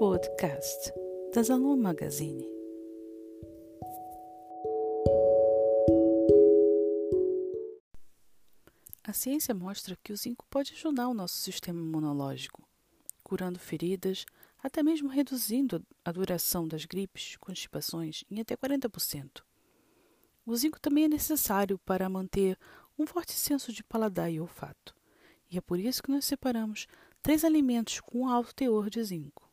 podcast da Zalou Magazine. A ciência mostra que o zinco pode ajudar o nosso sistema imunológico, curando feridas, até mesmo reduzindo a duração das gripes, constipações em até 40%. O zinco também é necessário para manter um forte senso de paladar e olfato, e é por isso que nós separamos três alimentos com alto teor de zinco.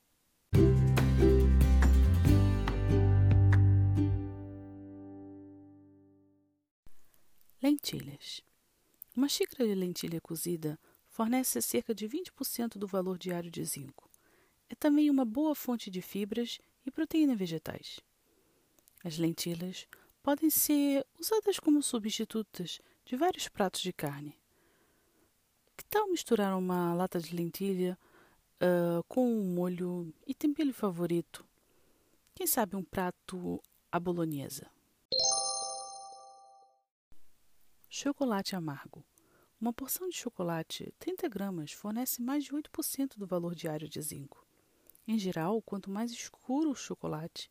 Lentilhas. Uma xícara de lentilha cozida fornece cerca de 20% do valor diário de zinco. É também uma boa fonte de fibras e proteína vegetais. As lentilhas podem ser usadas como substitutas de vários pratos de carne. Que tal misturar uma lata de lentilha uh, com um molho e tempero favorito? Quem sabe um prato à bolonhesa? Chocolate amargo. Uma porção de chocolate, 30 gramas, fornece mais de 8% do valor diário de zinco. Em geral, quanto mais escuro o chocolate,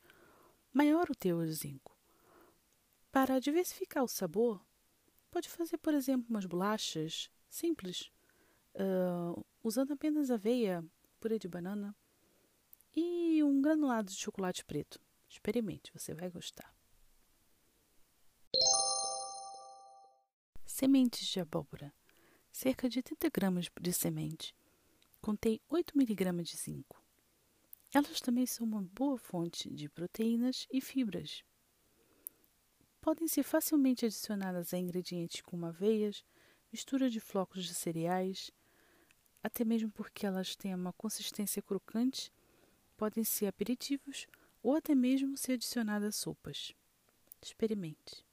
maior o teor de zinco. Para diversificar o sabor, pode fazer, por exemplo, umas bolachas simples, uh, usando apenas aveia, purê de banana e um granulado de chocolate preto. Experimente, você vai gostar. Sementes de abóbora. Cerca de 30 gramas de semente. Contém 8 miligramas de zinco. Elas também são uma boa fonte de proteínas e fibras. Podem ser facilmente adicionadas a ingredientes como aveias, mistura de flocos de cereais, até mesmo porque elas têm uma consistência crocante, podem ser aperitivos ou até mesmo ser adicionadas a sopas. Experimente.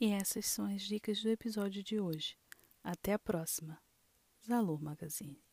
E essas são as dicas do episódio de hoje. Até a próxima. Zalor Magazine.